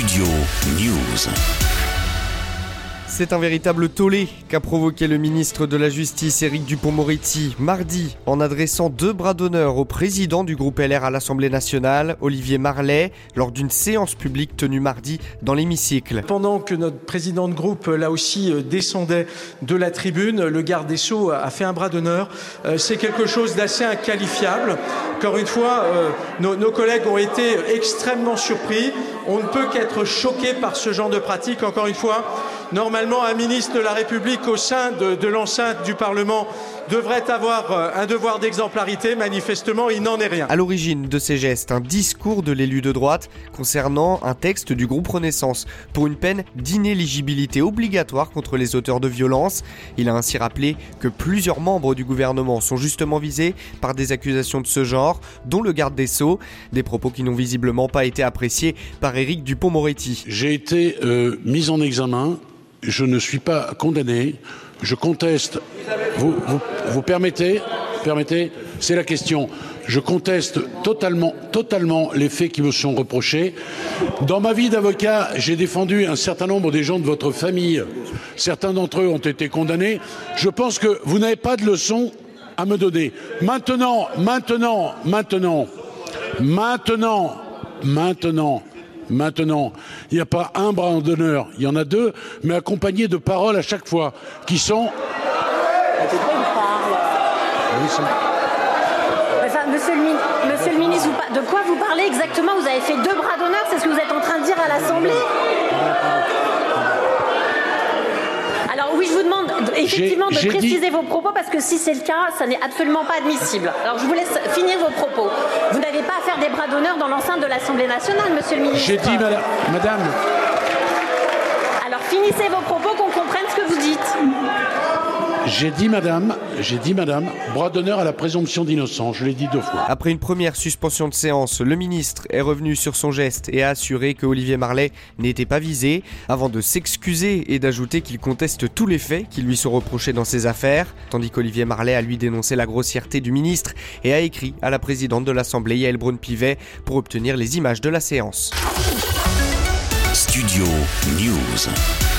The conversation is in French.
Studio News. C'est un véritable tollé qu'a provoqué le ministre de la Justice Éric Dupont-Moretti mardi en adressant deux bras d'honneur au président du groupe LR à l'Assemblée nationale, Olivier Marlet, lors d'une séance publique tenue mardi dans l'hémicycle. Pendant que notre président de groupe, là aussi, euh, descendait de la tribune, le garde des Sceaux a fait un bras d'honneur. Euh, c'est quelque chose d'assez inqualifiable. Encore une fois, euh, nos, nos collègues ont été extrêmement surpris. On ne peut qu'être choqué par ce genre de pratique. Encore une fois, normalement, un ministre de la République au sein de, de l'enceinte du Parlement devrait avoir euh, un devoir d'exemplarité. Manifestement, il n'en est rien. À l'origine de ces gestes, un discours de l'élu de droite concernant un texte du groupe Renaissance pour une peine d'inéligibilité obligatoire contre les auteurs de violences. Il a ainsi rappelé que plusieurs membres du gouvernement sont justement visés par des accusations de ce genre, dont le garde des Sceaux, des propos qui n'ont visiblement pas été appréciés par Éric Dupont-Moretti. J'ai été euh, mis en examen, je ne suis pas condamné, je conteste. Vous, vous, permettez? Permettez? C'est la question. Je conteste totalement, totalement les faits qui me sont reprochés. Dans ma vie d'avocat, j'ai défendu un certain nombre des gens de votre famille. Certains d'entre eux ont été condamnés. Je pense que vous n'avez pas de leçon à me donner. Maintenant, maintenant, maintenant, maintenant, maintenant, maintenant, il n'y a pas un bras d'honneur, il y en a deux, mais accompagnés de paroles à chaque fois, qui sont monsieur, le, monsieur le ministre, de quoi vous parlez exactement? Vous avez fait deux bras d'honneur, c'est ce que vous êtes en train de dire à l'Assemblée? Alors oui, je vous demande effectivement de dit- préciser vos propos parce que si c'est le cas, ça n'est absolument pas admissible. Alors je vous laisse finir vos propos. Vous pas à faire des bras d'honneur dans l'enceinte de l'Assemblée nationale, monsieur le ministre. J'ai dit, madame, madame, Alors finissez vos propos qu'on comprenne ce que vous dites. J'ai dit, madame, j'ai dit, madame, bras d'honneur à la présomption d'innocence. Je l'ai dit deux fois. Après une première suspension de séance, le ministre est revenu sur son geste et a assuré que Olivier Marlet n'était pas visé, avant de s'excuser et d'ajouter qu'il conteste tous les faits qui lui sont reprochés dans ces affaires, tandis qu'Olivier Marlet a lui dénoncé la grossièreté du ministre et a écrit à la présidente de l'Assemblée Yael Braun-Pivet pour obtenir les images de la séance. Studio News.